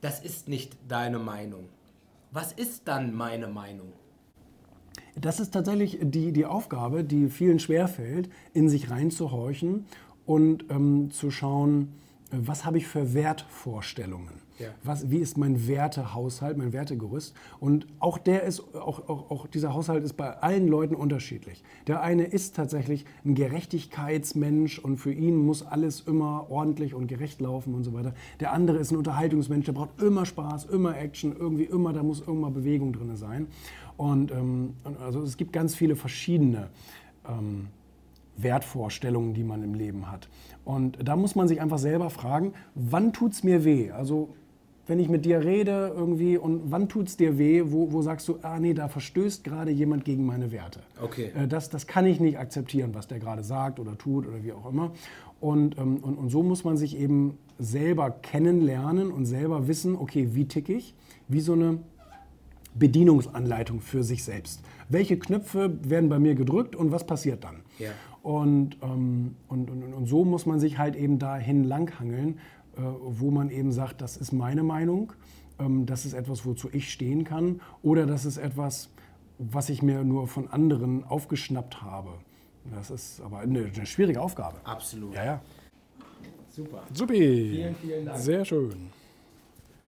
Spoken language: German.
das ist nicht deine Meinung. Was ist dann meine Meinung? Das ist tatsächlich die, die Aufgabe, die vielen schwerfällt, in sich reinzuhorchen und ähm, zu schauen, was habe ich für Wertvorstellungen? Ja. Was, wie ist mein Wertehaushalt, mein Wertegerüst? Und auch der ist, auch, auch, auch dieser Haushalt ist bei allen Leuten unterschiedlich. Der eine ist tatsächlich ein Gerechtigkeitsmensch und für ihn muss alles immer ordentlich und gerecht laufen und so weiter. Der andere ist ein Unterhaltungsmensch, der braucht immer Spaß, immer Action, irgendwie immer, da muss irgendwann Bewegung drin sein. Und ähm, also es gibt ganz viele verschiedene ähm, Wertvorstellungen, die man im Leben hat. Und da muss man sich einfach selber fragen, wann tut es mir weh? Also wenn ich mit dir rede irgendwie und wann tut es dir weh, wo, wo sagst du, ah nee, da verstößt gerade jemand gegen meine Werte. Okay. Äh, das, das kann ich nicht akzeptieren, was der gerade sagt oder tut oder wie auch immer. Und, ähm, und, und so muss man sich eben selber kennenlernen und selber wissen, okay, wie tick ich? Wie so eine Bedienungsanleitung für sich selbst. Welche Knöpfe werden bei mir gedrückt und was passiert dann? Ja. Und, ähm, und, und, und, so muss man sich halt eben dahin langhangeln, äh, wo man eben sagt, das ist meine Meinung, ähm, das ist etwas, wozu ich stehen kann, oder das ist etwas, was ich mir nur von anderen aufgeschnappt habe. Das ist aber eine, eine schwierige Aufgabe. Absolut. Ja, ja. Super. Supi. Vielen, vielen Dank. Sehr schön.